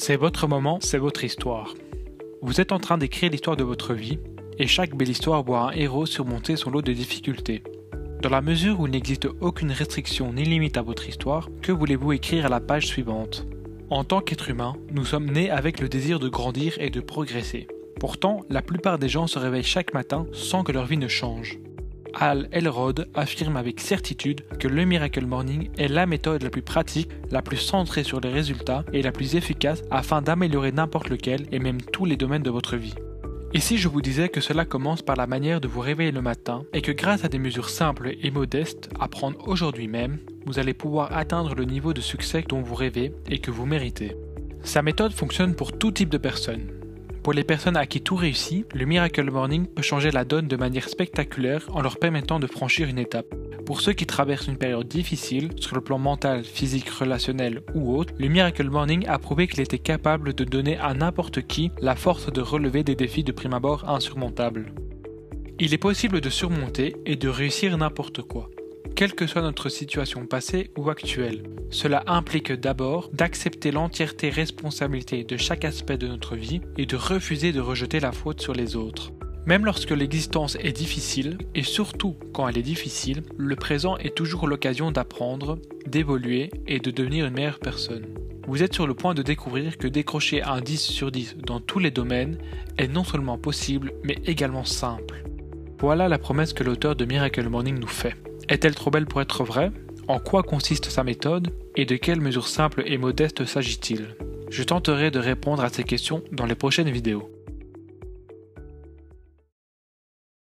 C'est votre moment, c'est votre histoire. Vous êtes en train d'écrire l'histoire de votre vie, et chaque belle histoire voit un héros surmonter son lot de difficultés. Dans la mesure où il n'existe aucune restriction ni limite à votre histoire, que voulez-vous écrire à la page suivante? En tant qu'être humain, nous sommes nés avec le désir de grandir et de progresser. Pourtant, la plupart des gens se réveillent chaque matin sans que leur vie ne change. Al Elrod affirme avec certitude que le Miracle Morning est la méthode la plus pratique, la plus centrée sur les résultats et la plus efficace afin d'améliorer n'importe lequel et même tous les domaines de votre vie. Et si je vous disais que cela commence par la manière de vous réveiller le matin et que grâce à des mesures simples et modestes à prendre aujourd'hui même, vous allez pouvoir atteindre le niveau de succès dont vous rêvez et que vous méritez. Sa méthode fonctionne pour tout type de personnes. Pour les personnes à qui tout réussit, le Miracle Morning peut changer la donne de manière spectaculaire en leur permettant de franchir une étape. Pour ceux qui traversent une période difficile, sur le plan mental, physique, relationnel ou autre, le Miracle Morning a prouvé qu'il était capable de donner à n'importe qui la force de relever des défis de prime abord insurmontables. Il est possible de surmonter et de réussir n'importe quoi quelle que soit notre situation passée ou actuelle. Cela implique d'abord d'accepter l'entièreté responsabilité de chaque aspect de notre vie et de refuser de rejeter la faute sur les autres. Même lorsque l'existence est difficile, et surtout quand elle est difficile, le présent est toujours l'occasion d'apprendre, d'évoluer et de devenir une meilleure personne. Vous êtes sur le point de découvrir que décrocher un 10 sur 10 dans tous les domaines est non seulement possible, mais également simple. Voilà la promesse que l'auteur de Miracle Morning nous fait. Est-elle trop belle pour être vraie? En quoi consiste sa méthode? Et de quelles mesures simples et modestes s'agit-il? Je tenterai de répondre à ces questions dans les prochaines vidéos.